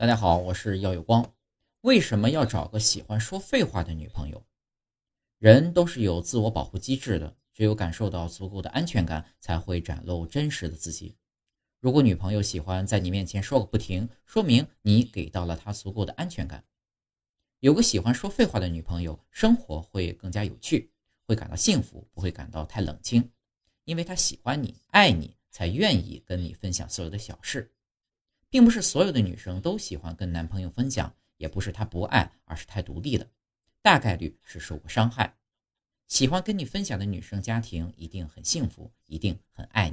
大家好，我是耀有光。为什么要找个喜欢说废话的女朋友？人都是有自我保护机制的，只有感受到足够的安全感，才会展露真实的自己。如果女朋友喜欢在你面前说个不停，说明你给到了她足够的安全感。有个喜欢说废话的女朋友，生活会更加有趣，会感到幸福，不会感到太冷清，因为她喜欢你，爱你，才愿意跟你分享所有的小事。并不是所有的女生都喜欢跟男朋友分享，也不是她不爱，而是太独立了，大概率是受过伤害。喜欢跟你分享的女生，家庭一定很幸福，一定很爱。